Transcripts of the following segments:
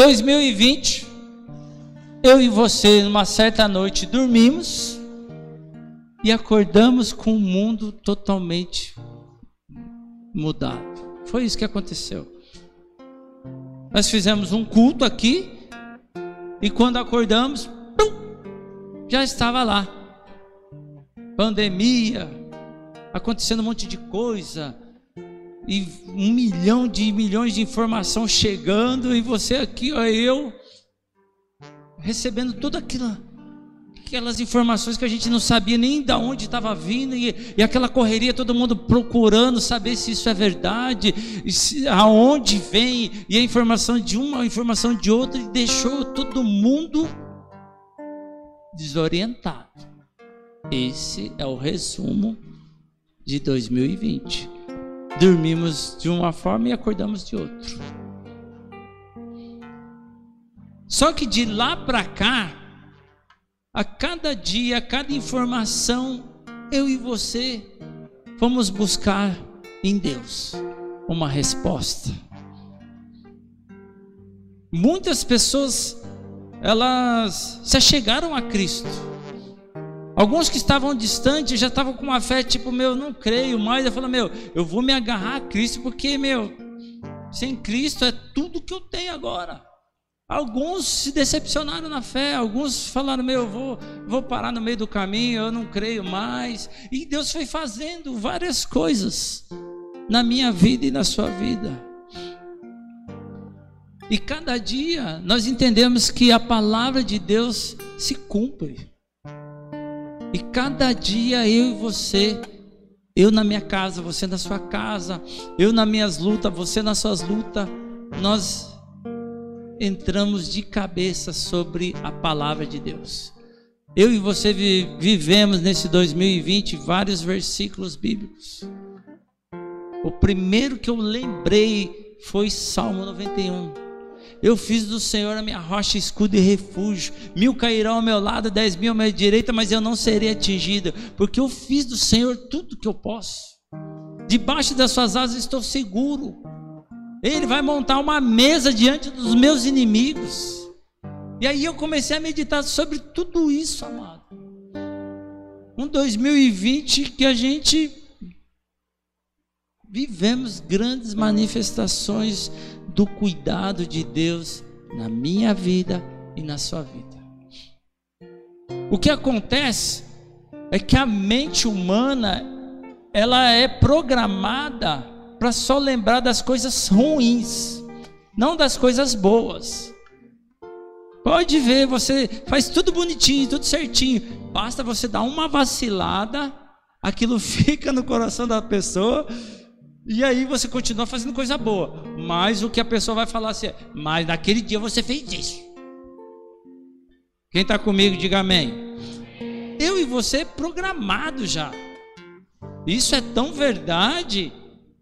2020, eu e você, numa certa noite, dormimos e acordamos com o mundo totalmente mudado. Foi isso que aconteceu. Nós fizemos um culto aqui e quando acordamos, pum, já estava lá. Pandemia, acontecendo um monte de coisa, e um milhão de milhões de informação chegando, e você aqui, ó, eu, recebendo tudo aquilo, aquelas informações que a gente não sabia nem de onde estava vindo, e, e, aquela correria, todo mundo procurando saber se isso é verdade, se, aonde vem, e a informação de uma, a informação de outra, e deixou todo mundo desorientado. Esse é o resumo de 2020. Dormimos de uma forma e acordamos de outra. Só que de lá para cá, a cada dia, a cada informação, eu e você vamos buscar em Deus uma resposta. Muitas pessoas elas se achegaram a Cristo. Alguns que estavam distantes já estavam com uma fé tipo, meu, não creio mais. Eu falo, meu, eu vou me agarrar a Cristo porque, meu, sem Cristo é tudo que eu tenho agora. Alguns se decepcionaram na fé, alguns falaram: Meu, eu vou, vou parar no meio do caminho, eu não creio mais. E Deus foi fazendo várias coisas na minha vida e na sua vida. E cada dia nós entendemos que a palavra de Deus se cumpre. E cada dia eu e você, eu na minha casa, você na sua casa, eu nas minhas lutas, você nas suas lutas, nós entramos de cabeça sobre a palavra de Deus. Eu e você vivemos nesse 2020 vários versículos bíblicos. O primeiro que eu lembrei foi Salmo 91. Eu fiz do Senhor a minha rocha, escudo e refúgio. Mil cairão ao meu lado, dez mil à minha direita, mas eu não serei atingido, porque eu fiz do Senhor tudo que eu posso. Debaixo das suas asas estou seguro. Ele vai montar uma mesa diante dos meus inimigos. E aí eu comecei a meditar sobre tudo isso, amado. Um 2020 que a gente vivemos grandes manifestações do cuidado de Deus na minha vida e na sua vida. O que acontece é que a mente humana ela é programada para só lembrar das coisas ruins, não das coisas boas. Pode ver, você faz tudo bonitinho, tudo certinho. Basta você dar uma vacilada, aquilo fica no coração da pessoa, e aí você continua fazendo coisa boa. Mas o que a pessoa vai falar assim é: Mas naquele dia você fez isso. Quem está comigo, diga amém. Eu e você é programado já. Isso é tão verdade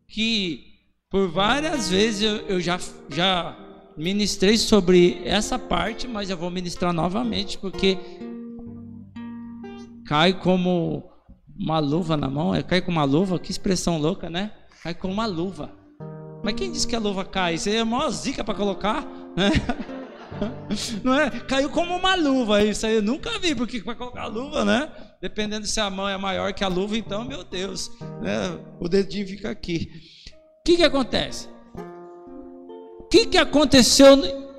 que por várias vezes eu, eu já, já ministrei sobre essa parte, mas eu vou ministrar novamente porque cai como uma luva na mão, é cai com uma luva, que expressão louca, né? Cai com uma luva. Mas quem disse que a luva cai? Isso é uma zica para colocar, né? Não é? Caiu como uma luva, isso aí eu nunca vi, porque para colocar a luva, né? Dependendo se a mão é maior que a luva, então, meu Deus, né? o dedinho fica aqui. O que, que acontece? O que, que aconteceu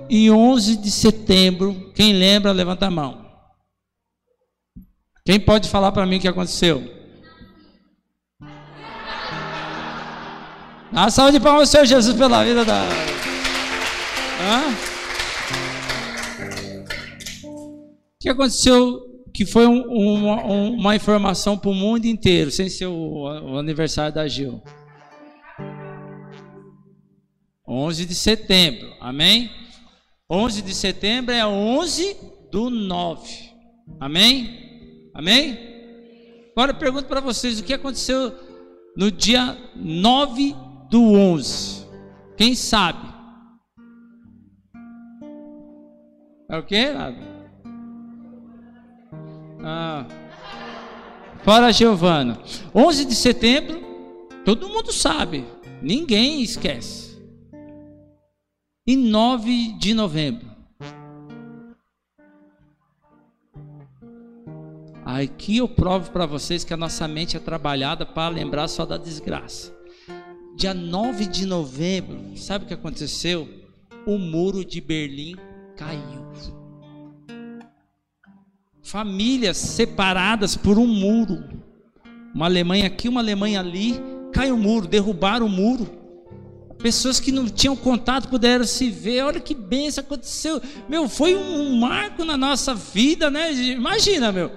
em 11 de setembro? Quem lembra, levanta a mão. Quem pode falar para mim o que aconteceu? A salva de palmas ao Senhor Jesus pela vida da. Hã? O que aconteceu que foi um, uma, uma, informação para o mundo inteiro, sem ser o, o, aniversário da Gil. 11 de setembro, amém? 11 de setembro é 11 do 9, amém? Amém? Agora eu pergunto para vocês, o que aconteceu no dia 9 do 11? Quem sabe? É o que? Ah. Fora Giovana. 11 de setembro, todo mundo sabe. Ninguém esquece. e 9 de novembro. Aqui eu provo para vocês que a nossa mente é trabalhada para lembrar só da desgraça. Dia 9 de novembro, sabe o que aconteceu? O muro de Berlim caiu. Famílias separadas por um muro. Uma Alemanha aqui, uma Alemanha ali, cai o muro, derrubaram o muro. Pessoas que não tinham contato puderam se ver. Olha que benção aconteceu. Meu, foi um marco na nossa vida, né? Imagina, meu.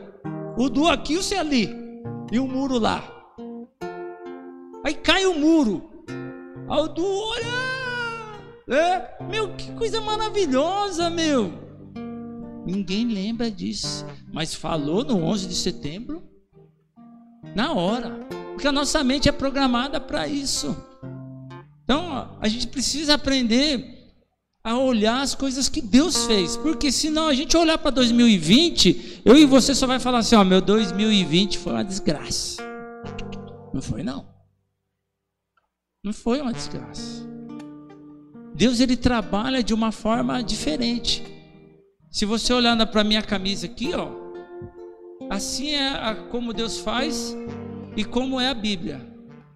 O Du aqui, o C ali. E o muro lá. Aí cai o muro. Aí o Du, olha. É, meu, que coisa maravilhosa, meu. Ninguém lembra disso. Mas falou no 11 de setembro. Na hora. Porque a nossa mente é programada para isso. Então, a gente precisa aprender a olhar as coisas que Deus fez, porque senão a gente olhar para 2020, eu e você só vai falar assim, ó, meu 2020 foi uma desgraça. Não foi não. Não foi uma desgraça. Deus ele trabalha de uma forma diferente. Se você olhar para minha camisa aqui, ó, assim é a, como Deus faz e como é a Bíblia.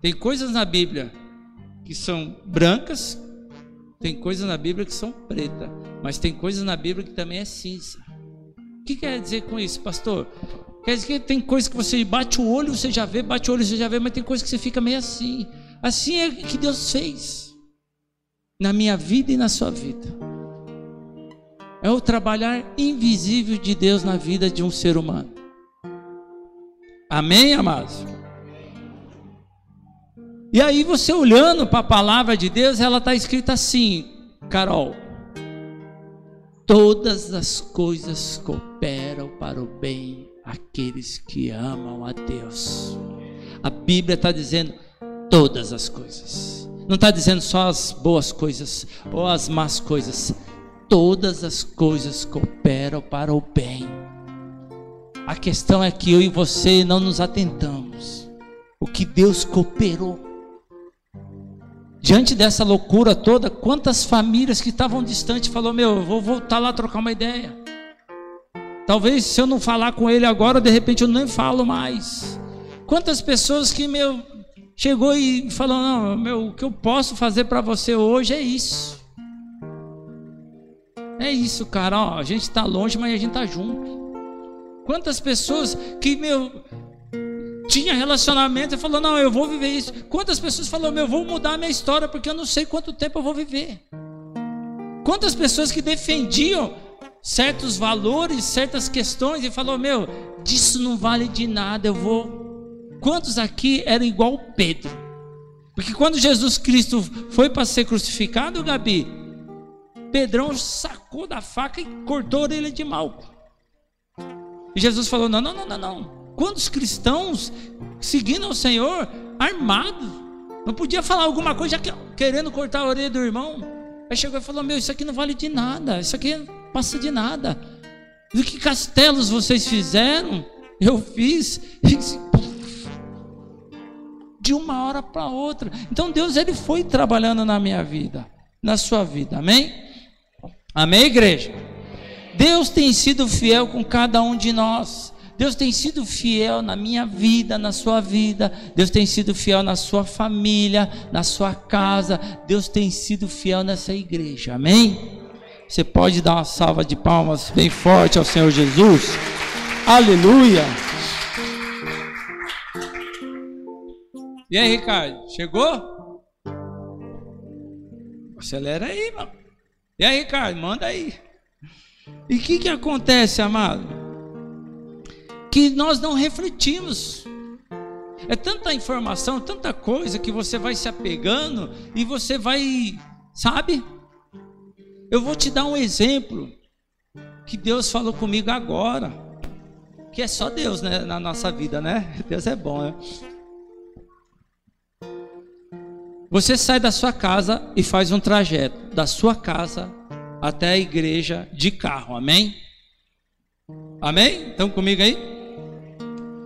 Tem coisas na Bíblia que são brancas, tem coisas na Bíblia que são pretas, mas tem coisas na Bíblia que também é cinza. O que quer dizer com isso, pastor? Quer dizer que tem coisas que você bate o olho, você já vê, bate o olho, você já vê, mas tem coisas que você fica meio assim. Assim é que Deus fez na minha vida e na sua vida. É o trabalhar invisível de Deus na vida de um ser humano. Amém, amados? E aí você olhando para a palavra de Deus, ela está escrita assim, Carol. Todas as coisas cooperam para o bem aqueles que amam a Deus. A Bíblia está dizendo todas as coisas. Não está dizendo só as boas coisas ou as más coisas. Todas as coisas cooperam para o bem. A questão é que eu e você não nos atentamos. O que Deus cooperou Diante dessa loucura toda, quantas famílias que estavam distantes falou: "Meu, eu vou voltar lá trocar uma ideia". Talvez se eu não falar com ele agora, de repente eu nem falo mais. Quantas pessoas que meu chegou e falou: "Não, meu, o que eu posso fazer para você hoje é isso". É isso, cara, ó, a gente está longe, mas a gente está junto. Quantas pessoas que meu tinha relacionamento e falou: Não, eu vou viver isso. Quantas pessoas falaram: Meu, eu vou mudar a minha história porque eu não sei quanto tempo eu vou viver. Quantas pessoas que defendiam certos valores, certas questões e falou: Meu, disso não vale de nada, eu vou. Quantos aqui eram igual Pedro? Porque quando Jesus Cristo foi para ser crucificado, Gabi, Pedrão sacou da faca e cortou a orelha de Malco. E Jesus falou: Não, não, não, não, não. Quantos cristãos seguindo o Senhor armados? Não podia falar alguma coisa querendo cortar a orelha do irmão. Aí chegou e falou: Meu, isso aqui não vale de nada, isso aqui não passa de nada. Do que castelos vocês fizeram, eu fiz. De uma hora para outra. Então Deus ele foi trabalhando na minha vida, na sua vida. Amém? Amém, igreja? Deus tem sido fiel com cada um de nós. Deus tem sido fiel na minha vida, na sua vida. Deus tem sido fiel na sua família, na sua casa. Deus tem sido fiel nessa igreja. Amém? Você pode dar uma salva de palmas bem forte ao Senhor Jesus. Aleluia. E aí, Ricardo, chegou? Acelera aí, mano. E aí, Ricardo, manda aí. E o que, que acontece, amado? que nós não refletimos. É tanta informação, tanta coisa que você vai se apegando e você vai, sabe? Eu vou te dar um exemplo que Deus falou comigo agora, que é só Deus né, na nossa vida, né? Deus é bom, né? Você sai da sua casa e faz um trajeto da sua casa até a igreja de carro, amém? Amém? Estão comigo aí?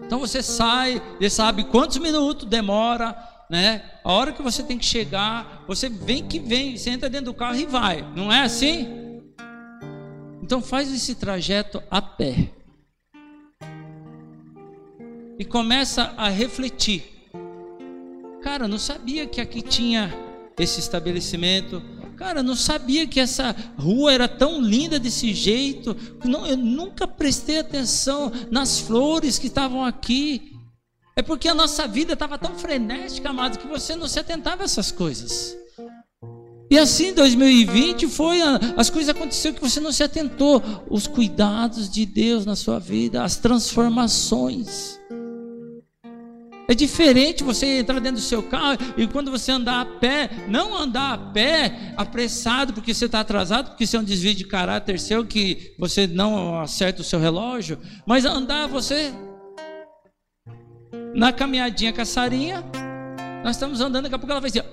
Então você sai, você sabe quantos minutos demora né? A hora que você tem que chegar, você vem que vem, você entra dentro do carro e vai. Não é assim? Então faz esse trajeto a pé. E começa a refletir. Cara, não sabia que aqui tinha esse estabelecimento. Cara, não sabia que essa rua era tão linda desse jeito. Não, eu nunca prestei atenção nas flores que estavam aqui. É porque a nossa vida estava tão frenética, amado, que você não se atentava a essas coisas. E assim 2020 foi, as coisas aconteceram que você não se atentou. Os cuidados de Deus na sua vida, as transformações. É diferente você entrar dentro do seu carro e quando você andar a pé, não andar a pé apressado porque você está atrasado, porque isso é um desvio de caráter seu que você não acerta o seu relógio, mas andar você na caminhadinha com a Sarinha, nós estamos andando, daqui a pouco ela vai dizer: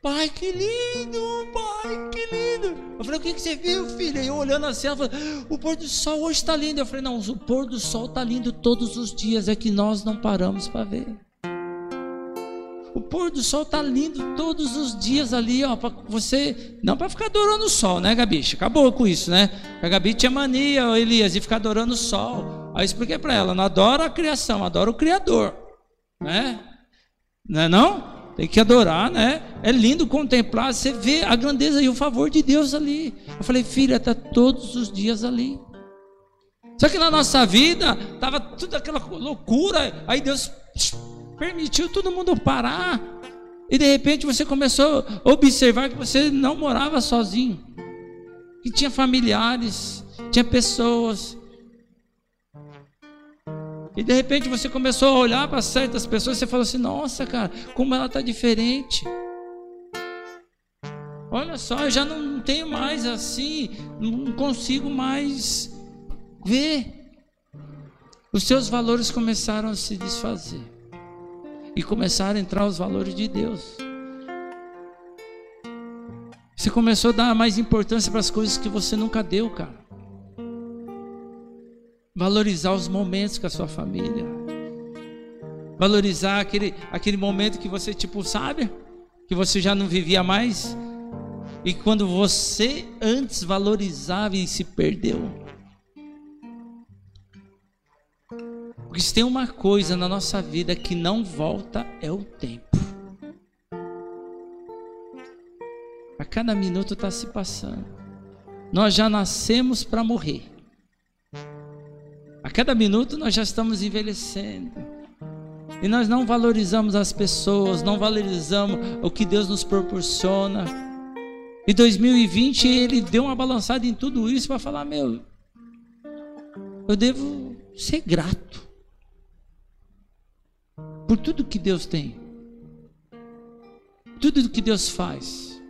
Pai, que lindo, pai, que lindo. Eu falei: O que, que você viu, filha? E eu olhando assim, ela falou: O pôr do sol hoje está lindo. Eu falei: Não, o pôr do sol está lindo todos os dias, é que nós não paramos para ver. O pôr do sol tá lindo todos os dias ali, ó, para você, não para ficar adorando o sol, né, Gabi? Acabou com isso, né? A Gabi tinha mania, Elias, de ficar adorando o sol. Aí eu expliquei para ela, não adora a criação, adora o criador, né? Não é não? Tem que adorar, né? É lindo contemplar, você vê a grandeza e o favor de Deus ali. Eu falei, filha, tá todos os dias ali. Só que na nossa vida tava tudo aquela loucura, aí Deus permitiu todo mundo parar. E de repente você começou a observar que você não morava sozinho. Que tinha familiares, tinha pessoas. E de repente você começou a olhar para certas pessoas e você falou assim: Nossa, cara, como ela está diferente. Olha só, eu já não tenho mais assim, não consigo mais ver. Os seus valores começaram a se desfazer e começaram a entrar os valores de Deus. Você começou a dar mais importância para as coisas que você nunca deu, cara. Valorizar os momentos com a sua família. Valorizar aquele, aquele momento que você, tipo, sabe? Que você já não vivia mais. E quando você antes valorizava e se perdeu. Porque se tem uma coisa na nossa vida que não volta, é o tempo. A cada minuto está se passando. Nós já nascemos para morrer. A cada minuto nós já estamos envelhecendo. E nós não valorizamos as pessoas, não valorizamos o que Deus nos proporciona. E 2020 ele deu uma balançada em tudo isso para falar: meu, eu devo ser grato por tudo que Deus tem, tudo que Deus faz,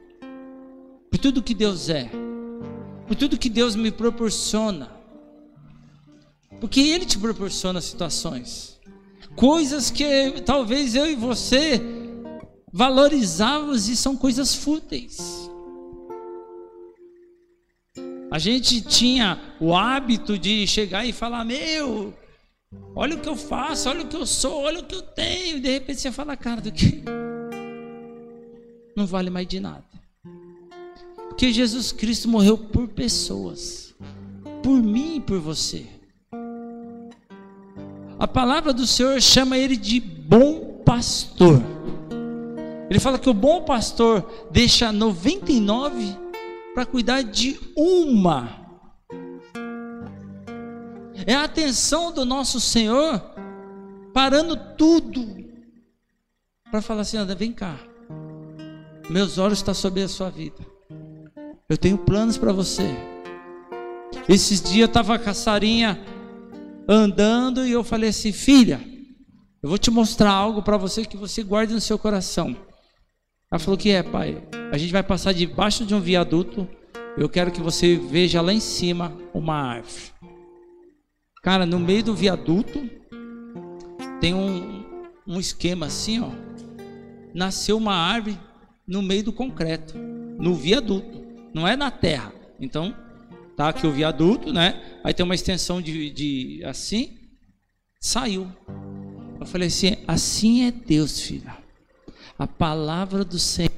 por tudo que Deus é, por tudo que Deus me proporciona, porque Ele te proporciona situações, coisas que talvez eu e você valorizávamos e são coisas fúteis. A gente tinha o hábito de chegar e falar: Meu, Olha o que eu faço, olha o que eu sou, olha o que eu tenho. E de repente você fala, cara, do que não vale mais de nada. Porque Jesus Cristo morreu por pessoas, por mim e por você. A palavra do Senhor chama ele de bom pastor. Ele fala que o bom pastor deixa 99 para cuidar de uma é a atenção do nosso Senhor parando tudo para falar assim: anda, vem cá. Meus olhos estão sobre a sua vida. Eu tenho planos para você. Esses dias estava a Sarinha andando e eu falei assim: filha, eu vou te mostrar algo para você que você guarde no seu coração. Ela falou que é, pai. A gente vai passar debaixo de um viaduto. Eu quero que você veja lá em cima uma árvore. Cara, no meio do viaduto tem um, um esquema assim, ó. Nasceu uma árvore no meio do concreto, no viaduto, não é na terra. Então, tá aqui o viaduto, né? Aí tem uma extensão de, de assim, saiu. Eu falei assim: assim é Deus, filha. a palavra do Senhor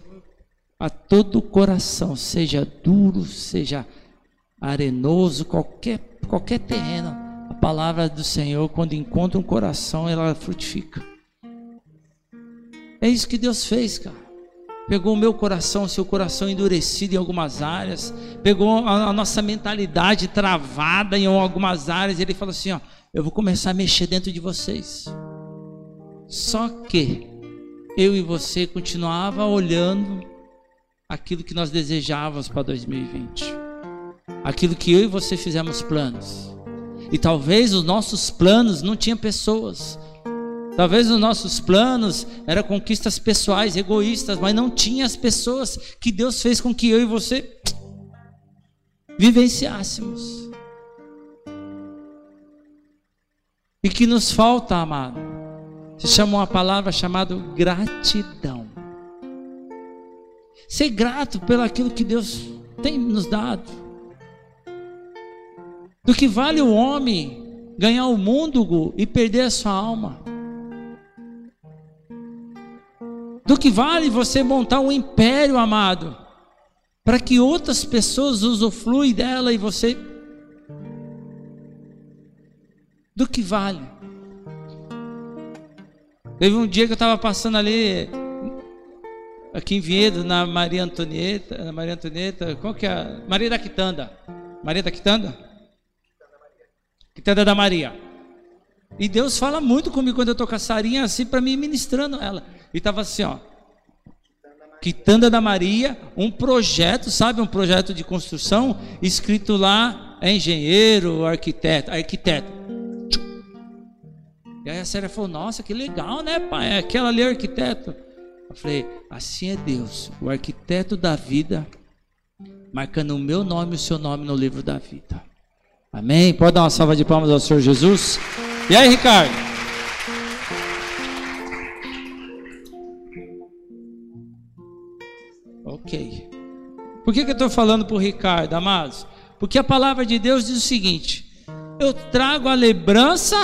a todo o coração, seja duro, seja arenoso, qualquer, qualquer terreno, palavra do Senhor, quando encontra um coração, ela frutifica. É isso que Deus fez, cara. Pegou o meu coração, seu coração endurecido em algumas áreas, pegou a nossa mentalidade travada em algumas áreas, e ele falou assim: ó, eu vou começar a mexer dentro de vocês. Só que eu e você continuava olhando aquilo que nós desejávamos para 2020. Aquilo que eu e você fizemos planos. E talvez os nossos planos não tinham pessoas. Talvez os nossos planos eram conquistas pessoais, egoístas, mas não tinha as pessoas que Deus fez com que eu e você vivenciássemos. E que nos falta, amado, se chama uma palavra chamada gratidão. Ser grato pelo aquilo que Deus tem nos dado. Do que vale o homem ganhar o mundo e perder a sua alma. Do que vale você montar um império, amado, para que outras pessoas usufruem dela e você. Do que vale? Teve um dia que eu estava passando ali aqui em Vinhedo, na Maria Antonieta, na Maria Antonieta, qual que é? Maria da Quitanda. Maria da Quitanda? Quitanda da Maria. E Deus fala muito comigo quando eu tô com a Sarinha assim para mim ministrando ela. E tava assim, ó. Quitanda da Maria, um projeto, sabe, um projeto de construção, escrito lá é engenheiro, arquiteto, arquiteto. E aí a Séria falou: Nossa, que legal, né, pai? Aquela ali é arquiteto. Eu falei, assim é Deus, o arquiteto da vida, marcando o meu nome e o seu nome no livro da vida. Amém? Pode dar uma salva de palmas ao Senhor Jesus? E aí, Ricardo? Ok. Por que, que eu estou falando para o Ricardo, amados? Porque a palavra de Deus diz o seguinte: eu trago a lembrança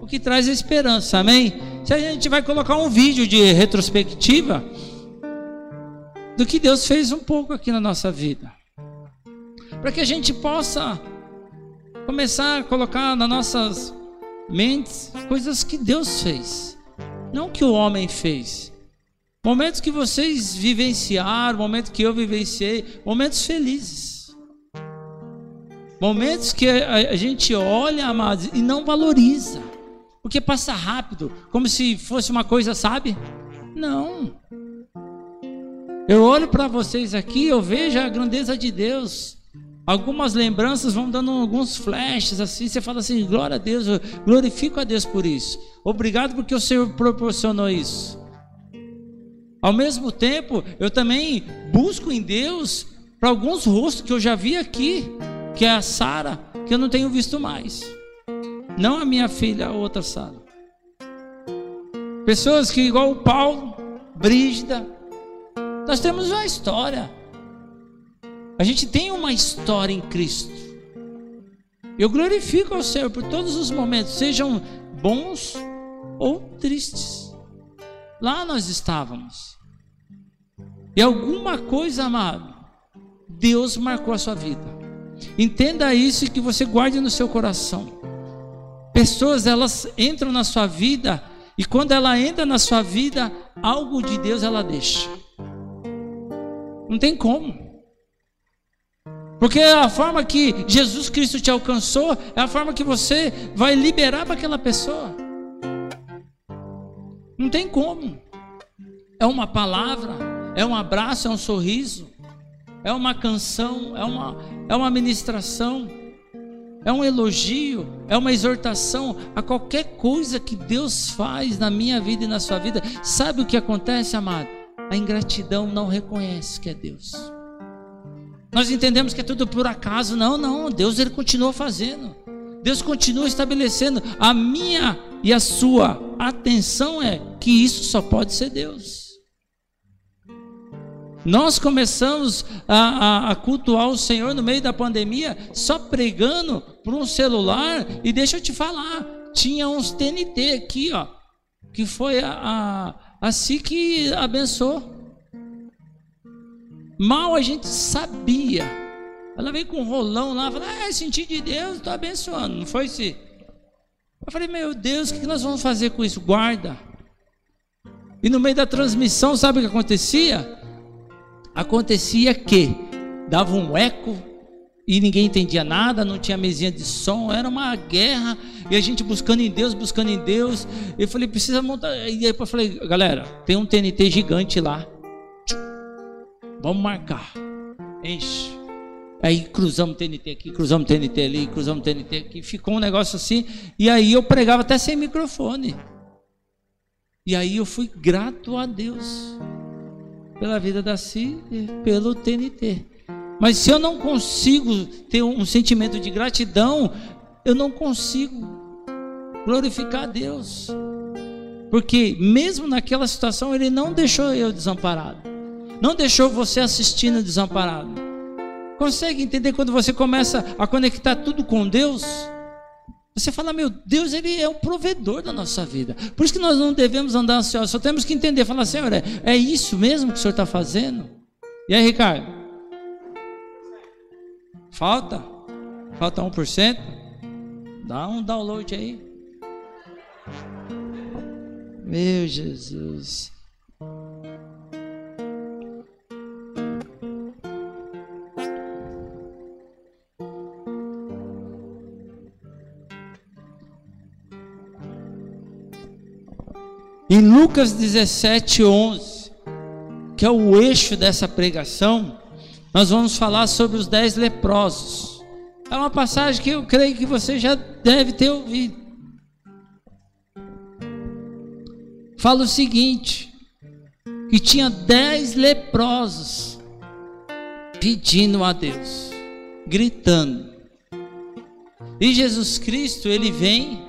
o que traz a esperança, amém? Se a gente vai colocar um vídeo de retrospectiva do que Deus fez um pouco aqui na nossa vida, para que a gente possa começar a colocar nas nossas mentes coisas que Deus fez, não que o homem fez. Momentos que vocês vivenciaram, momentos que eu vivenciei, momentos felizes. Momentos que a, gente olha, amados, e não valoriza. Porque passa rápido, como se fosse uma coisa, sabe? Não. Eu olho para vocês aqui, eu vejo a grandeza de Deus. Algumas lembranças vão dando alguns flashes assim, você fala assim: glória a Deus, eu glorifico a Deus por isso. Obrigado porque o Senhor proporcionou isso. Ao mesmo tempo, eu também busco em Deus para alguns rostos que eu já vi aqui, que é a Sara, que eu não tenho visto mais. Não a minha filha, a outra Sara. Pessoas que, igual o Paulo, Brígida, nós temos uma história. A gente tem uma história em Cristo. Eu glorifico ao Senhor por todos os momentos, sejam bons ou tristes. Lá nós estávamos. E alguma coisa, amado, Deus marcou a sua vida. Entenda isso e que você guarde no seu coração. Pessoas elas entram na sua vida e quando ela entra na sua vida, algo de Deus ela deixa. Não tem como. Porque a forma que Jesus Cristo te alcançou é a forma que você vai liberar para aquela pessoa. Não tem como. É uma palavra, é um abraço, é um sorriso, é uma canção, é uma, é uma ministração é um elogio, é uma exortação a qualquer coisa que Deus faz na minha vida e na sua vida. Sabe o que acontece, amado? A ingratidão não reconhece que é Deus. Nós entendemos que é tudo por acaso. Não, não. Deus ele continua fazendo. Deus continua estabelecendo. A minha e a sua atenção é que isso só pode ser Deus. Nós começamos a, a, a, cultuar o Senhor no meio da pandemia só pregando por um celular. E deixa eu te falar, tinha uns TNT aqui, ó, que foi a, a, assim que abençoou. Mal a gente sabia. Ela veio com um rolão lá, falou: Ah, senti de Deus, estou abençoando. Não foi se. Eu falei: Meu Deus, o que nós vamos fazer com isso? Guarda. E no meio da transmissão, sabe o que acontecia? Acontecia que dava um eco e ninguém entendia nada, não tinha mesinha de som, era uma guerra, e a gente buscando em Deus, buscando em Deus. Eu falei, precisa montar. E aí eu falei, galera, tem um TNT gigante lá. Vamos marcar. Enche. Aí cruzamos TNT aqui, cruzamos TNT ali, cruzamos TNT aqui. Ficou um negócio assim. E aí eu pregava até sem microfone. E aí eu fui grato a Deus pela vida da Si e pelo TNT. Mas se eu não consigo ter um sentimento de gratidão, eu não consigo glorificar a Deus. Porque mesmo naquela situação, Ele não deixou eu desamparado não deixou você assistindo desamparado. Consegue entender quando você começa a conectar tudo com Deus? Você fala, meu Deus, Ele é o provedor da nossa vida. Por isso que nós não devemos andar ansiosos, só temos que entender, falar, Senhor, é, é isso mesmo que o Senhor está fazendo? E aí, Ricardo? Falta? Falta 1%? Dá um download aí. Meu Jesus. Lucas 17, 11, que é o eixo dessa pregação, nós vamos falar sobre os dez leprosos. É uma passagem que eu creio que você já deve ter ouvido. Fala o seguinte: que tinha dez leprosos pedindo a Deus, gritando. E Jesus Cristo, ele vem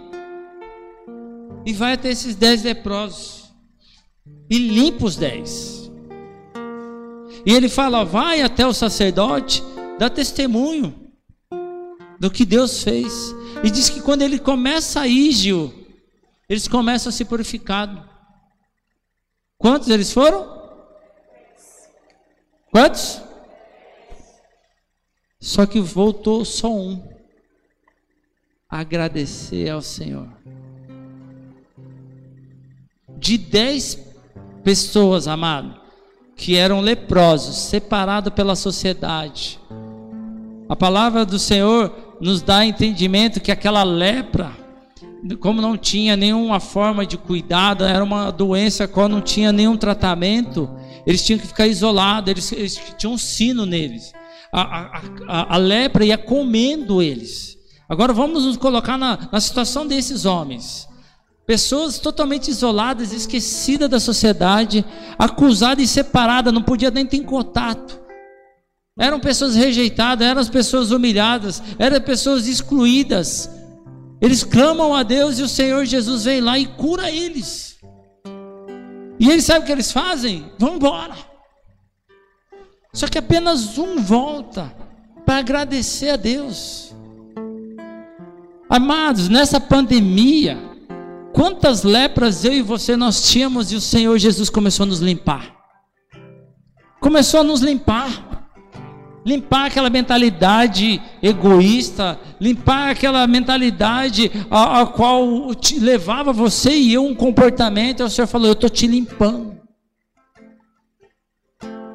e vai até esses dez leprosos e limpa os dez. E ele fala: vai até o sacerdote, dá testemunho do que Deus fez. E diz que quando ele começa a ígio, eles começam a se purificar. Quantos eles foram? Quantos? Só que voltou só um. Agradecer ao Senhor de dez pessoas, amado, que eram leprosos, separados pela sociedade. A palavra do Senhor nos dá entendimento que aquela lepra, como não tinha nenhuma forma de cuidado, era uma doença qual não tinha nenhum tratamento, eles tinham que ficar isolados, eles, eles tinham um sino neles. A, a, a, a, lepra ia comendo eles. Agora vamos nos colocar na, na situação desses homens. Pessoas totalmente isoladas, esquecidas da sociedade, acusadas e separadas, não podia nem ter contato. Eram pessoas rejeitadas, eram pessoas humilhadas, eram pessoas excluídas. Eles clamam a Deus e o Senhor Jesus vem lá e cura eles. E eles sabem o que eles fazem? Vão embora. Só que apenas um volta para agradecer a Deus. Amados, nessa pandemia, Quantas lepras eu e você nós tínhamos e o Senhor Jesus começou a nos limpar. Começou a nos limpar. Limpar aquela mentalidade egoísta, limpar aquela mentalidade a, a qual levava você e eu um comportamento, e o Senhor falou: Eu estou te limpando.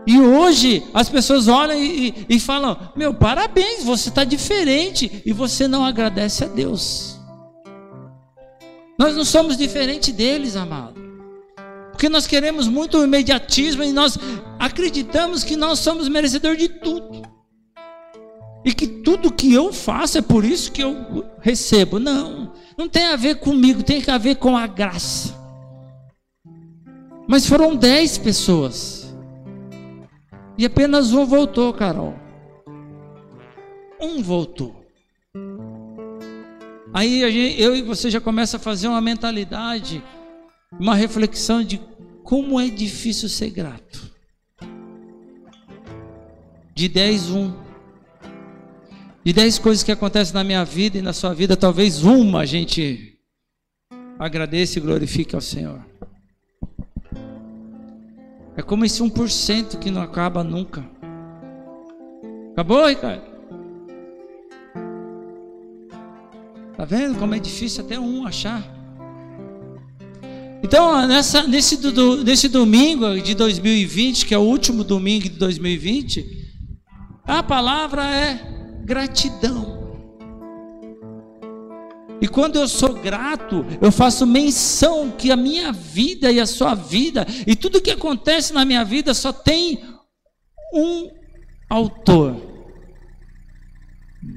E hoje as pessoas olham e, e, e falam: Meu, parabéns, você está diferente. E você não agradece a Deus. Nós não somos diferente deles, amado. Porque nós queremos muito o imediatismo e nós acreditamos que nós somos merecedores de tudo. E que tudo que eu faço é por isso que eu recebo. Não, não tem a ver comigo, tem a ver com a graça. Mas foram dez pessoas. E apenas um voltou, Carol. Um voltou. Aí gente, eu e você já começa a fazer uma mentalidade, uma reflexão de como é difícil ser grato. De 10, 1. De 10 coisas que acontecem na minha vida e na sua vida, talvez uma a gente agradeça e glorifique ao Senhor. É como esse 1% que não acaba nunca. Acabou, Ricardo? Tá vendo como é difícil até um achar? Então, nessa, nesse, do, nesse domingo de 2020, que é o último domingo de 2020, a palavra é gratidão. E quando eu sou grato, eu faço menção que a minha vida e a sua vida e tudo que acontece na minha vida só tem um autor: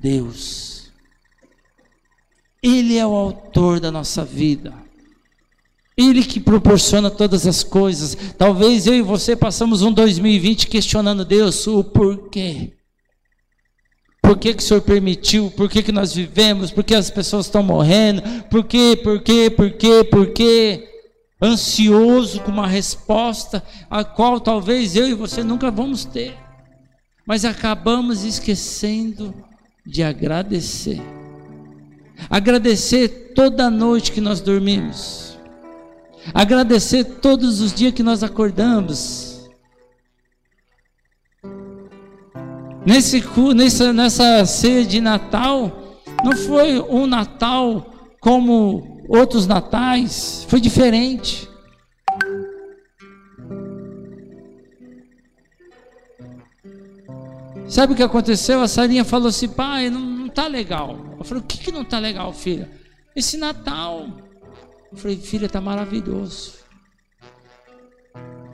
Deus. Ele é o autor da nossa vida. Ele que proporciona todas as coisas. Talvez eu e você passamos um 2020 questionando Deus o porquê. Por que, que o Senhor permitiu? Por que, que nós vivemos? Por que as pessoas estão morrendo? Por quê? Por quê? Por quê? Por quê? Ansioso com uma resposta a qual talvez eu e você nunca vamos ter. Mas acabamos esquecendo de agradecer. Agradecer toda noite que nós dormimos. Agradecer todos os dias que nós acordamos Nesse, nessa, nessa ceia de Natal, não foi um Natal como outros natais, foi diferente. Sabe o que aconteceu? A Sarinha falou assim: pai, não, não tá legal. Eu falei: o que, que não tá legal, filha? Esse Natal. Eu falei: filha, tá maravilhoso.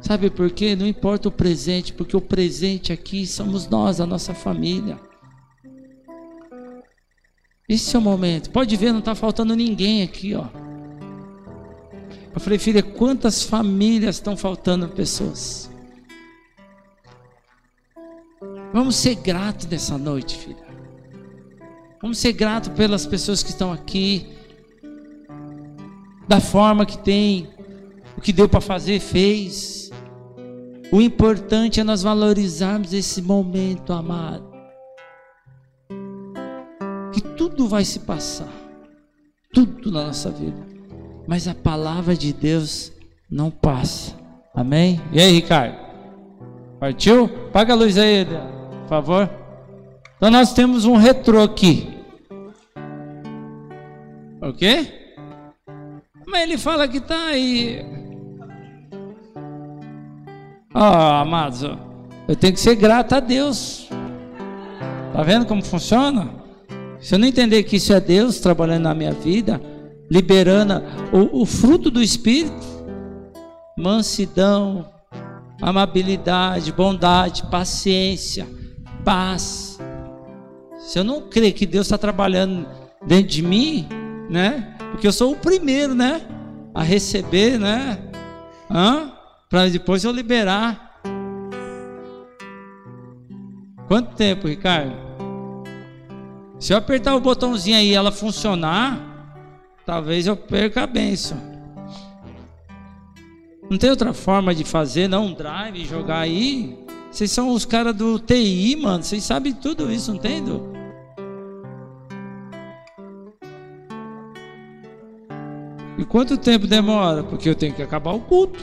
Sabe por quê? Não importa o presente, porque o presente aqui somos nós, a nossa família. Esse é o momento. Pode ver, não está faltando ninguém aqui, ó. Eu falei, filha, quantas famílias estão faltando pessoas? Vamos ser gratos nessa noite, filha. Vamos ser gratos pelas pessoas que estão aqui, da forma que tem, o que deu para fazer, fez. O importante é nós valorizarmos esse momento, amado. Que tudo vai se passar, tudo na nossa vida, mas a palavra de Deus não passa. Amém? E aí, Ricardo? Partiu? Paga a luz aí, por favor. Então nós temos um retrô aqui. Ok? Mas ele fala que está aí ah, amados, eu tenho que ser grato a Deus. Tá vendo como funciona? Se eu não entender que isso é Deus trabalhando na minha vida, liberando o, o fruto do Espírito, mansidão, amabilidade, bondade, paciência, paz. Se eu não crer que Deus está trabalhando dentro de mim, né? Porque eu sou o primeiro, né? A receber, né? Para depois eu liberar. Quanto tempo, Ricardo? Se eu apertar o botãozinho aí e ela funcionar, talvez eu perca a benção. Não tem outra forma de fazer, não um drive jogar aí. Vocês são os caras do TI, mano. Vocês sabem tudo isso, não tem? E quanto tempo demora? Porque eu tenho que acabar o culto.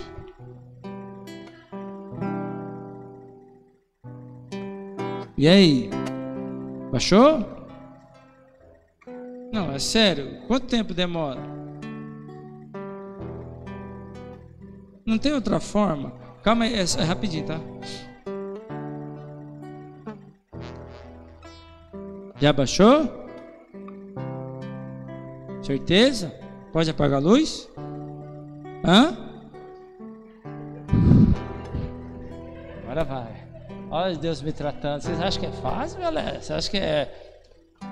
E aí? Baixou? Não, é sério. Quanto tempo demora? Não tem outra forma. Calma aí, é, é rapidinho, tá? Já baixou? Certeza? Pode apagar a luz? Hã? Agora vai. Olha Deus me tratando. Vocês acham que é fácil, galera? Vocês acham que é.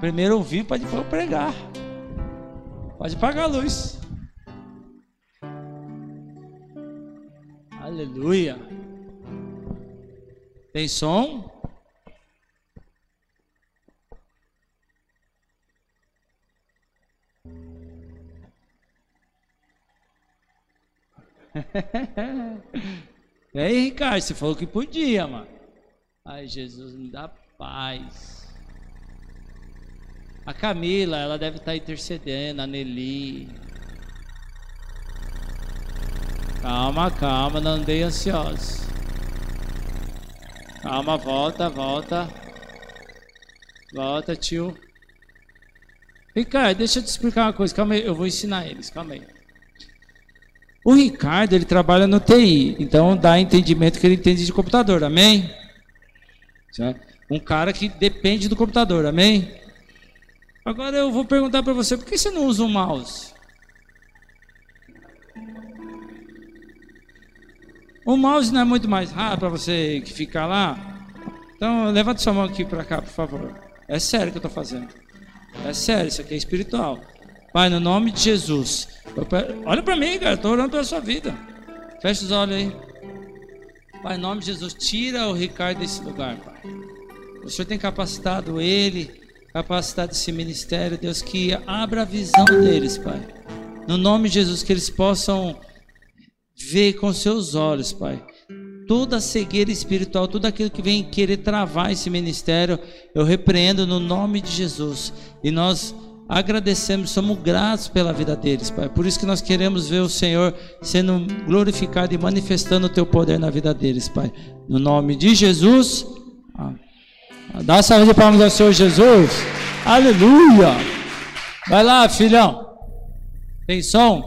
Primeiro ouvir para depois pregar. Pode apagar a luz. Aleluia. Tem som? E aí, Ricardo, você falou que podia, mano. Ai, Jesus, me dá paz. A Camila, ela deve estar intercedendo, a Nelly. Calma, calma, não andei ansioso. Calma, volta, volta. Volta, tio. Ricardo, deixa eu te explicar uma coisa. Calma aí, eu vou ensinar eles. Calma aí. O Ricardo, ele trabalha no TI. Então dá entendimento que ele entende de computador. Amém? Um cara que depende do computador. Amém? Agora eu vou perguntar para você, por que você não usa um mouse? O mouse não é muito mais rápido para você que ficar lá? Então, levanta sua mão aqui para cá, por favor. É sério que eu estou fazendo. É sério, isso aqui é espiritual. Pai, no nome de Jesus. Olha para mim, cara, estou orando pela sua vida. Fecha os olhos aí. Pai, em nome de Jesus, tira o Ricardo desse lugar, Pai. O Senhor tem capacitado ele, capacitado esse ministério, Deus, que abra a visão deles, Pai. No nome de Jesus, que eles possam ver com seus olhos, Pai. Toda a cegueira espiritual, tudo aquilo que vem querer travar esse ministério, eu repreendo no nome de Jesus. E nós agradecemos, somos gratos pela vida deles, Pai. Por isso que nós queremos ver o Senhor sendo glorificado e manifestando o teu poder na vida deles, Pai. No nome de Jesus. Dá uma salva de palmas ao Senhor Jesus. Aleluia. Vai lá, filhão. Tem som?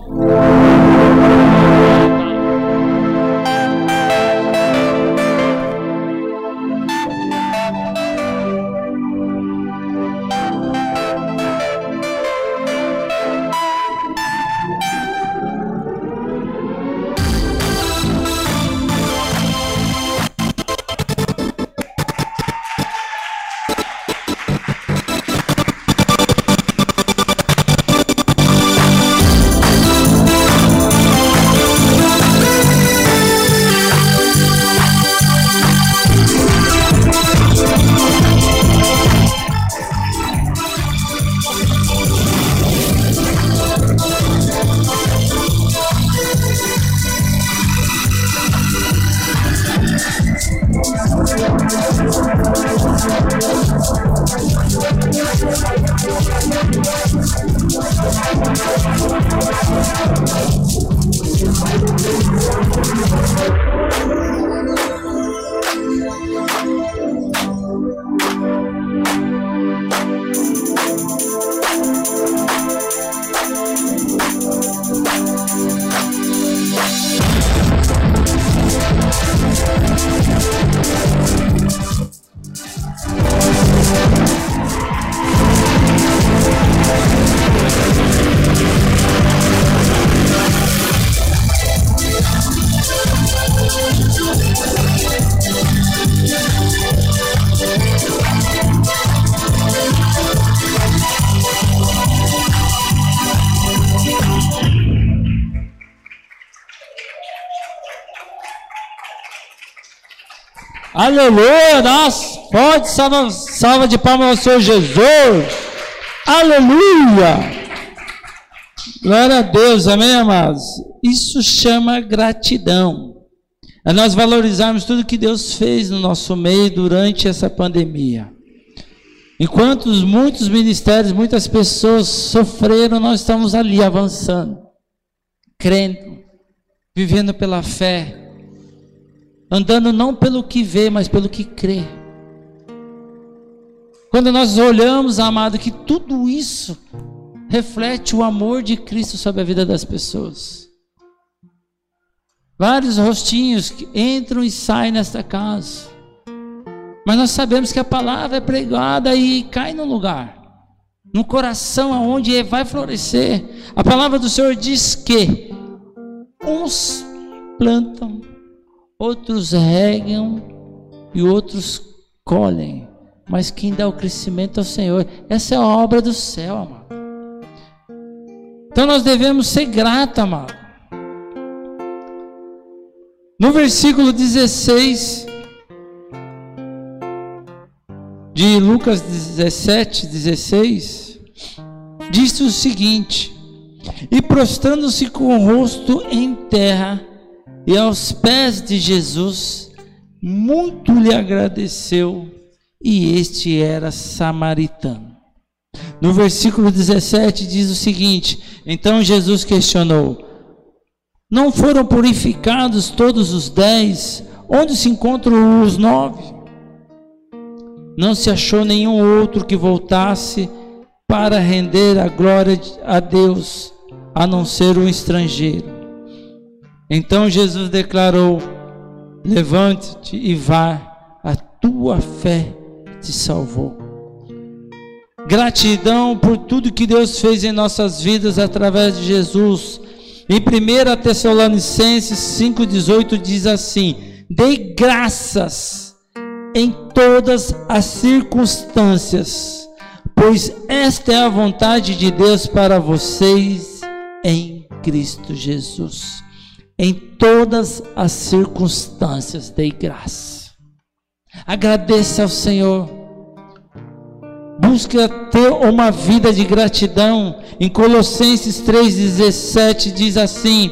Aleluia! Nossa, pode salva, salva de palmas ao Senhor Jesus. Aleluia! Glória a Deus, amém, amados? Isso chama gratidão. É nós valorizarmos tudo que Deus fez no nosso meio durante essa pandemia. Enquanto muitos ministérios, muitas pessoas sofreram, nós estamos ali avançando, crendo, vivendo pela fé, andando não pelo que vê, mas pelo que crê. Quando nós olhamos, amado, que tudo isso reflete o amor de Cristo sobre a vida das pessoas. Vários rostinhos que entram e saem nesta casa. Mas nós sabemos que a palavra é pregada e cai no lugar, no coração aonde vai florescer. A palavra do Senhor diz que uns plantam, outros regam e outros colhem. Mas quem dá o crescimento é o Senhor. Essa é a obra do céu, amado. Então nós devemos ser gratos, amado. No versículo 16 de Lucas 17, 16, diz o seguinte: E prostrando-se com o rosto em terra, e aos pés de Jesus, muito lhe agradeceu, e este era samaritano. No versículo 17 diz o seguinte: Então Jesus questionou: Não foram purificados todos os dez? Onde se encontram os nove? Não se achou nenhum outro que voltasse para render a glória a Deus, a não ser um estrangeiro. Então Jesus declarou: Levante-te e vá, a tua fé te salvou. Gratidão por tudo que Deus fez em nossas vidas através de Jesus. Em 1 Tessalonicenses 5,18 diz assim: Dei graças em todas as circunstâncias, pois esta é a vontade de Deus para vocês em Cristo Jesus. Em todas as circunstâncias, dei graça. Agradeça ao Senhor busca ter uma vida de gratidão. Em Colossenses 3,17 diz assim: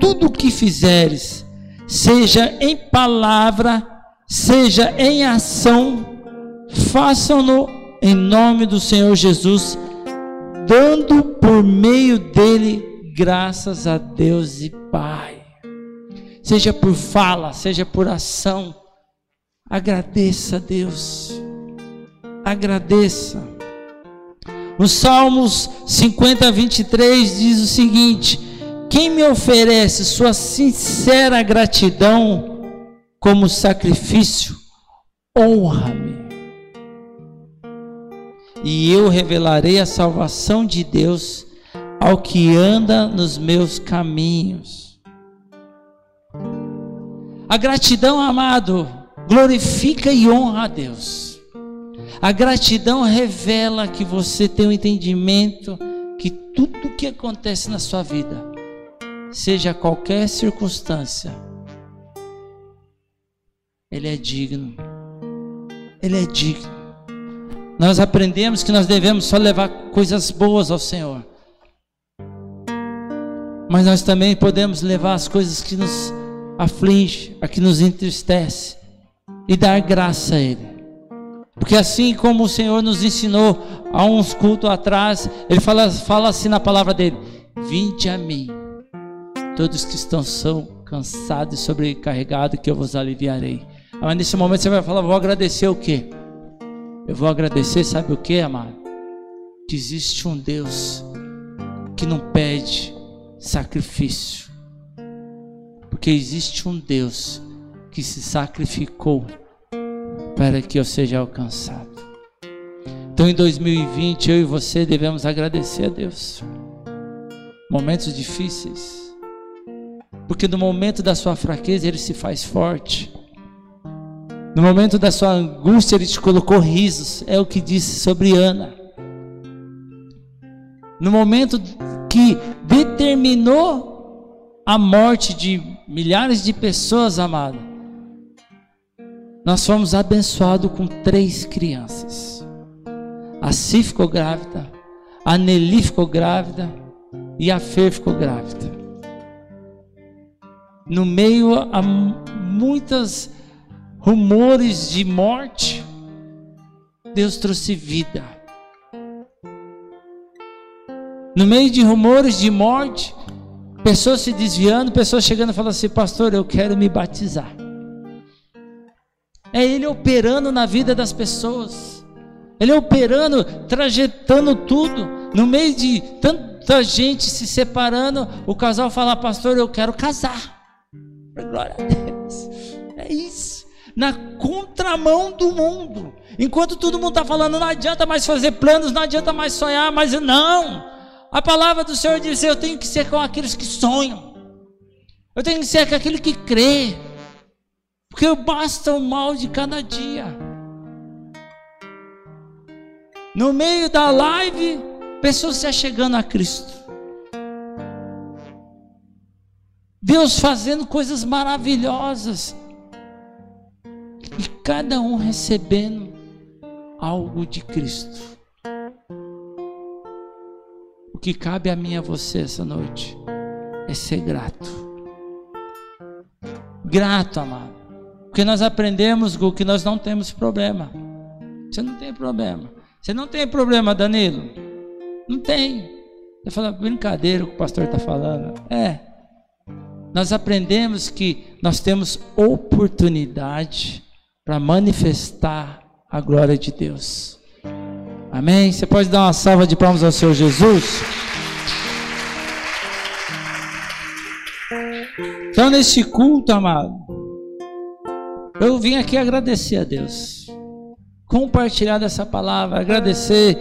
Tudo o que fizeres, seja em palavra, seja em ação, façam-no em nome do Senhor Jesus, dando por meio dele graças a Deus e Pai. Seja por fala, seja por ação, agradeça a Deus agradeça. No Salmos 50, 23 diz o seguinte: Quem me oferece sua sincera gratidão como sacrifício, honra-me. E eu revelarei a salvação de Deus ao que anda nos meus caminhos. A gratidão, amado, glorifica e honra a Deus. A gratidão revela que você tem um entendimento que tudo que acontece na sua vida, seja qualquer circunstância, Ele é digno. Ele é digno. Nós aprendemos que nós devemos só levar coisas boas ao Senhor. Mas nós também podemos levar as coisas que nos afligem, a que nos entristece e dar graça a Ele. Porque assim como o Senhor nos ensinou há uns cultos atrás, Ele fala, fala assim na palavra dele: Vinde a mim, todos que estão são cansados e sobrecarregados, que eu vos aliviarei. Mas nesse momento você vai falar: Vou agradecer o quê? Eu vou agradecer, sabe o que, amado? Que existe um Deus que não pede sacrifício, porque existe um Deus que se sacrificou para que eu seja alcançado. Então em 2020 eu e você devemos agradecer a Deus. Momentos difíceis. Porque no momento da sua fraqueza ele se faz forte. No momento da sua angústia ele te colocou risos, é o que disse sobre Ana. No momento que determinou a morte de milhares de pessoas, amado, nós fomos abençoados com três crianças. A Si ficou grávida, a Nelly ficou grávida e a Fer ficou grávida. No meio a muitos rumores de morte, Deus trouxe vida. No meio de rumores de morte, pessoas se desviando, pessoas chegando e falando assim: Pastor, eu quero me batizar. É Ele operando na vida das pessoas. Ele operando, trajetando tudo. No meio de tanta gente se separando, o casal fala, pastor, eu quero casar. Glória a Deus. É isso. Na contramão do mundo. Enquanto todo mundo está falando, não adianta mais fazer planos, não adianta mais sonhar, mas não. A palavra do Senhor diz: eu tenho que ser com aqueles que sonham. Eu tenho que ser com aquele que crê. Porque basta o mal de cada dia. No meio da live, pessoas se achegando a Cristo. Deus fazendo coisas maravilhosas. E cada um recebendo algo de Cristo. O que cabe a mim e a você essa noite é ser grato. Grato, amado. Porque nós aprendemos, Gu, que nós não temos problema. Você não tem problema. Você não tem problema, Danilo? Não tem. Você fala, brincadeira que o pastor está falando. É. nós aprendemos que nós temos oportunidade para manifestar a glória de Deus. Amém? Você pode dar uma salva de palmas ao Senhor Jesus? Então, nesse culto, amado, eu vim aqui agradecer a Deus, compartilhar dessa palavra, agradecer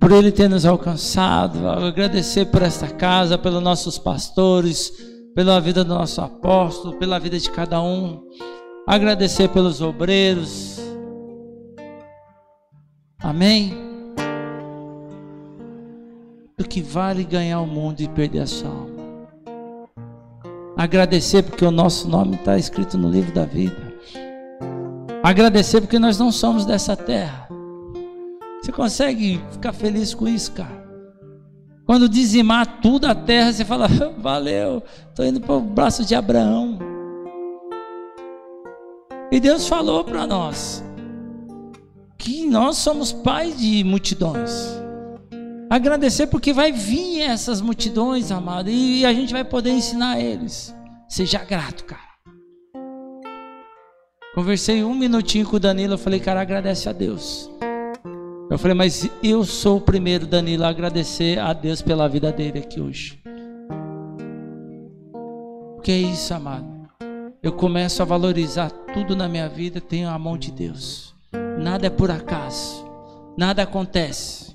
por Ele ter nos alcançado, agradecer por esta casa, pelos nossos pastores, pela vida do nosso apóstolo, pela vida de cada um, agradecer pelos obreiros. Amém? Do que vale ganhar o mundo e perder a sua alma. Agradecer porque o nosso nome está escrito no livro da vida. Agradecer porque nós não somos dessa terra. Você consegue ficar feliz com isso, cara? Quando dizimar tudo a terra, você fala: valeu, estou indo para o braço de Abraão. E Deus falou para nós que nós somos pais de multidões. Agradecer porque vai vir essas multidões, amado, e a gente vai poder ensinar eles. Seja grato, cara. Conversei um minutinho com o Danilo, eu falei, cara, agradece a Deus. Eu falei, mas eu sou o primeiro, Danilo, a agradecer a Deus pela vida dele aqui hoje. Que é isso, amado? Eu começo a valorizar tudo na minha vida, tenho a mão de Deus. Nada é por acaso, nada acontece.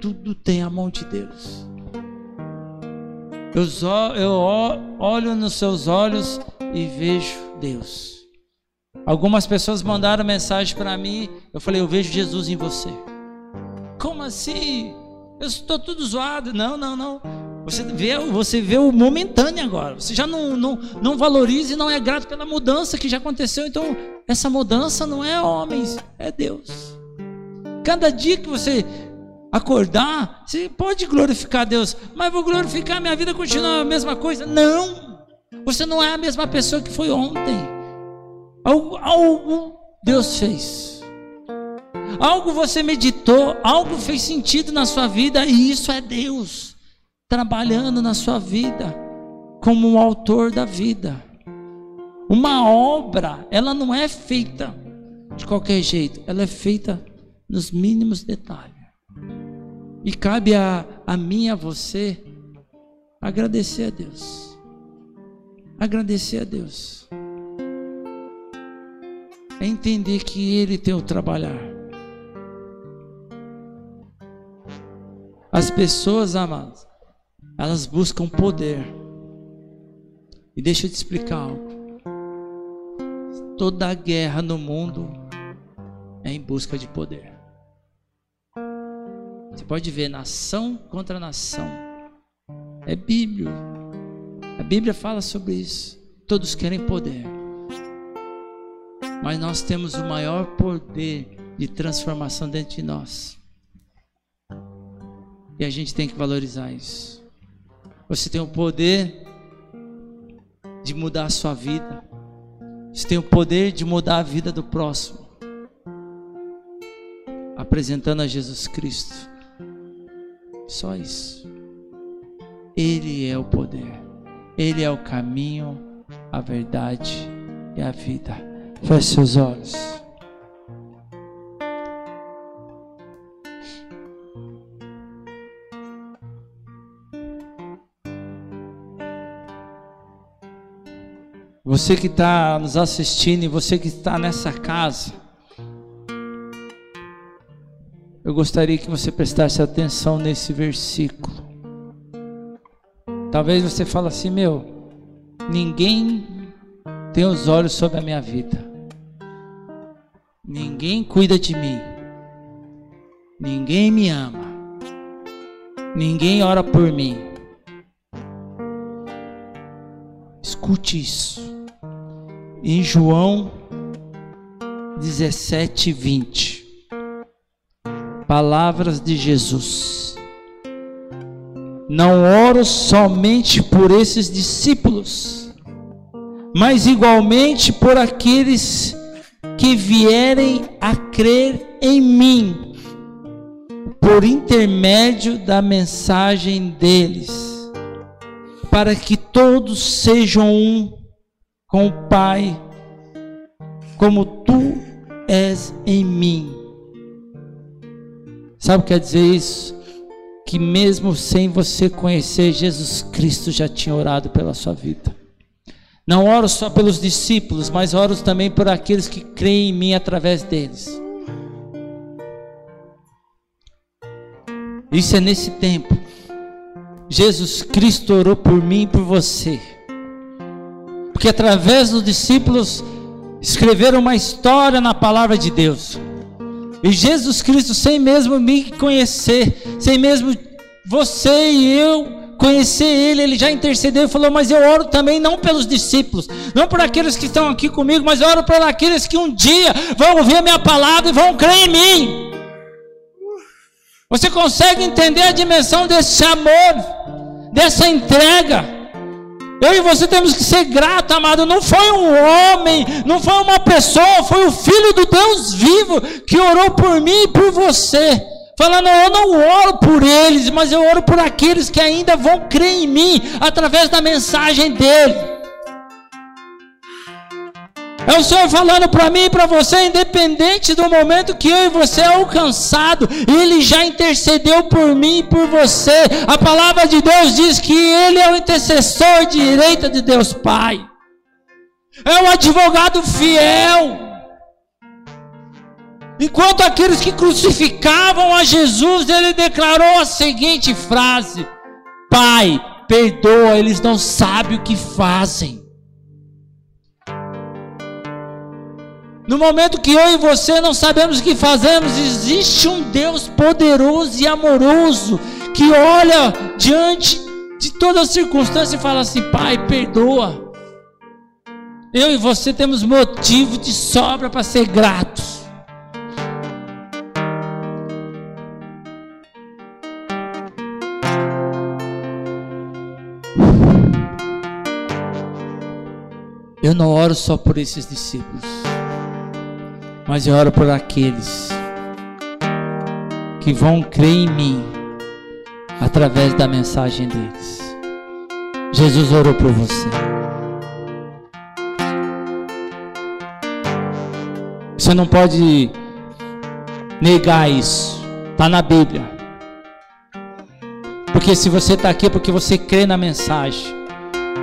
Tudo tem a mão de Deus. Eu, eu olho nos seus olhos e vejo Deus. Algumas pessoas mandaram mensagem para mim, eu falei, eu vejo Jesus em você. Como assim? Eu estou tudo zoado. Não, não, não. Você vê, você vê o momentâneo agora. Você já não, não, não valoriza e não é grato pela mudança que já aconteceu. Então, essa mudança não é homens, é Deus. Cada dia que você acordar, você pode glorificar Deus, mas vou glorificar, minha vida continua a mesma coisa. Não! Você não é a mesma pessoa que foi ontem. Algo, algo Deus fez. Algo você meditou, algo fez sentido na sua vida, e isso é Deus trabalhando na sua vida como o autor da vida. Uma obra, ela não é feita de qualquer jeito, ela é feita nos mínimos detalhes. E cabe a, a mim e a você agradecer a Deus. Agradecer a Deus é entender que Ele tem o trabalhar. As pessoas, amadas, elas buscam poder. E deixa eu te explicar algo. Toda guerra no mundo é em busca de poder. Você pode ver nação contra nação. É Bíblia. A Bíblia fala sobre isso. Todos querem poder mas nós temos o maior poder de transformação dentro de nós. E a gente tem que valorizar isso. Você tem o poder de mudar a sua vida. Você tem o poder de mudar a vida do próximo. Apresentando a Jesus Cristo. Só isso. Ele é o poder. Ele é o caminho, a verdade e a vida. Feche seus olhos. Você que está nos assistindo e você que está nessa casa, eu gostaria que você prestasse atenção nesse versículo. Talvez você fale assim, meu, ninguém tem os olhos sobre a minha vida. Ninguém cuida de mim. Ninguém me ama. Ninguém ora por mim. Escute isso. Em João 17, 20. Palavras de Jesus. Não oro somente por esses discípulos, mas igualmente por aqueles que vierem a crer em mim, por intermédio da mensagem deles, para que todos sejam um com o Pai, como tu és em mim. Sabe o que quer dizer isso? Que mesmo sem você conhecer, Jesus Cristo já tinha orado pela sua vida. Não oro só pelos discípulos, mas oro também por aqueles que creem em mim através deles. Isso é nesse tempo. Jesus Cristo orou por mim e por você. Porque através dos discípulos escreveram uma história na palavra de Deus. E Jesus Cristo, sem mesmo me conhecer, sem mesmo você e eu conhecer Ele, Ele já intercedeu e falou: Mas eu oro também não pelos discípulos, não por aqueles que estão aqui comigo, mas eu oro por aqueles que um dia vão ouvir a minha palavra e vão crer em mim. Você consegue entender a dimensão desse amor, dessa entrega? Eu e você temos que ser grato, amado. Não foi um homem, não foi uma pessoa, foi o Filho do Deus vivo que orou por mim e por você. Falando, eu não oro por eles, mas eu oro por aqueles que ainda vão crer em mim através da mensagem dele. É o Senhor falando para mim e para você, independente do momento que eu e você é alcançado, Ele já intercedeu por mim e por você. A palavra de Deus diz que Ele é o intercessor direita de Deus Pai, é o advogado fiel. Enquanto aqueles que crucificavam a Jesus, ele declarou a seguinte frase: Pai, perdoa, eles não sabem o que fazem. No momento que eu e você não sabemos o que fazemos, existe um Deus poderoso e amoroso que olha diante de toda circunstância e fala assim: Pai, perdoa. Eu e você temos motivo de sobra para ser gratos. Eu não oro só por esses discípulos mas eu oro por aqueles que vão crer em mim através da mensagem deles. Jesus orou por você. Você não pode negar isso. Está na Bíblia. Porque se você está aqui é porque você crê na mensagem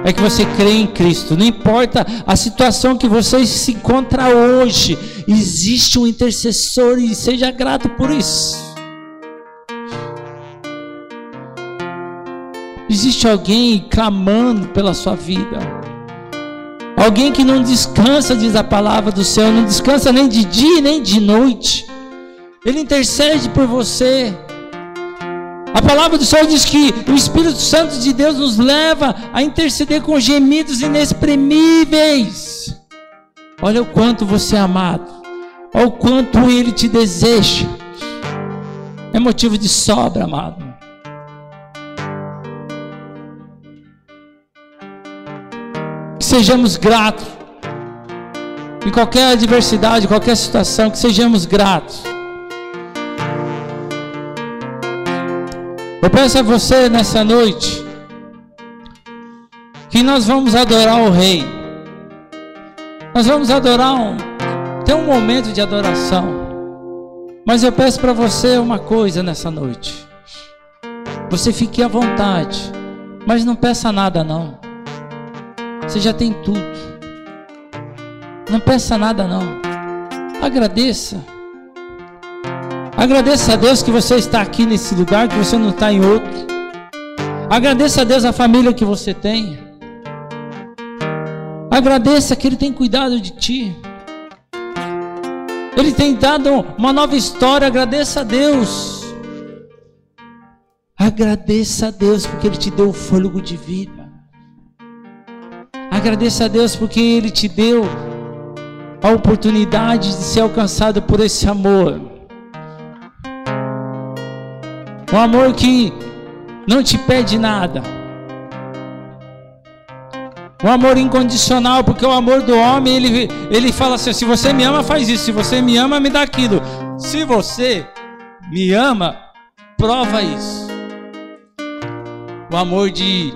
é que você crê em Cristo. Não importa a situação que você se encontra hoje, existe um intercessor e seja grato por isso. Existe alguém clamando pela sua vida. Alguém que não descansa, diz a palavra do Senhor, não descansa nem de dia nem de noite. Ele intercede por você. A palavra do Senhor diz que o Espírito Santo de Deus nos leva a interceder com gemidos inexprimíveis. Olha o quanto você é amado. Olha o quanto Ele te deseja. É motivo de sobra, amado. Que sejamos gratos. Em qualquer adversidade, qualquer situação, que sejamos gratos. Eu peço a você nessa noite que nós vamos adorar o Rei. Nós vamos adorar um, ter um momento de adoração. Mas eu peço para você uma coisa nessa noite. Você fique à vontade, mas não peça nada não. Você já tem tudo. Não peça nada não. Agradeça. Agradeça a Deus que você está aqui nesse lugar, que você não está em outro. Agradeça a Deus a família que você tem. Agradeça que Ele tem cuidado de ti. Ele tem dado uma nova história. Agradeça a Deus. Agradeça a Deus porque Ele te deu o fôlego de vida. Agradeça a Deus porque Ele te deu a oportunidade de ser alcançado por esse amor. Um amor que não te pede nada. Um amor incondicional, porque o amor do homem, ele, ele fala assim: se você me ama, faz isso. Se você me ama, me dá aquilo. Se você me ama, prova isso. O amor de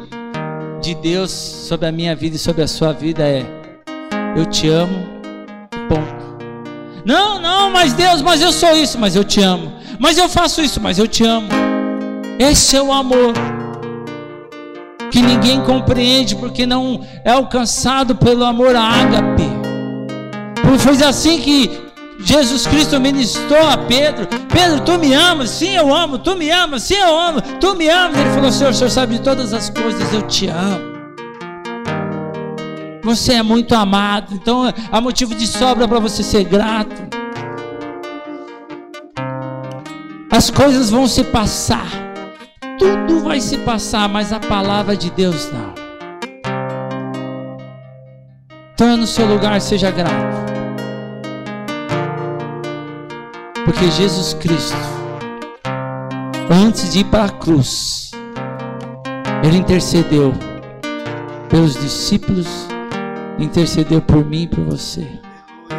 de Deus sobre a minha vida e sobre a sua vida é: eu te amo, ponto. Não, não, mas Deus, mas eu sou isso, mas eu te amo. Mas eu faço isso, mas eu te amo. Esse é o amor que ninguém compreende porque não é alcançado pelo amor ágape. Porque foi assim que Jesus Cristo ministrou a Pedro: Pedro, tu me amas? Sim, eu amo. Tu me amas? Sim, eu amo. Tu me amas? Ele falou: Senhor, o Senhor sabe de todas as coisas, eu te amo. Você é muito amado, então há motivo de sobra para você ser grato. As coisas vão se passar, tudo vai se passar, mas a palavra de Deus não. Então, no seu lugar, seja grato. Porque Jesus Cristo, antes de ir para a cruz, Ele intercedeu pelos discípulos, intercedeu por mim e por você.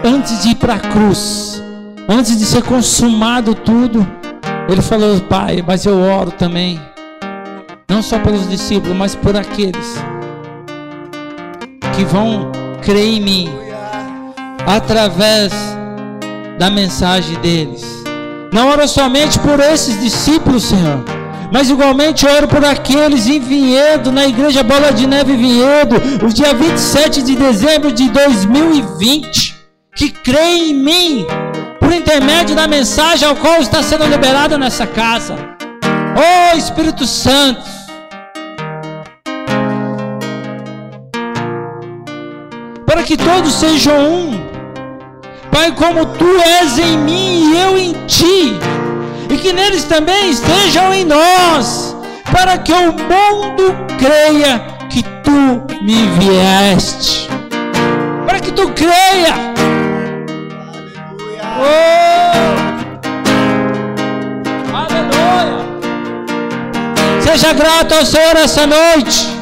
Antes de ir para a cruz, antes de ser consumado tudo, Ele falou: Pai, mas eu oro também, não só pelos discípulos, mas por aqueles que vão crer em mim através da mensagem deles. Não oro somente por esses discípulos, Senhor, mas igualmente oro por aqueles em Vinhedo, na igreja Bola de Neve Vinhedo, o dia 27 de dezembro de 2020, que creem em mim, por intermédio da mensagem ao qual está sendo liberada nessa casa. Oh Espírito Santo, para que todos sejam um Pai, como tu és em mim e eu em ti, e que neles também estejam em nós, para que o mundo creia que tu me vieste. Para que tu creia. Oh! Aleluia. Seja grato ao Senhor essa noite.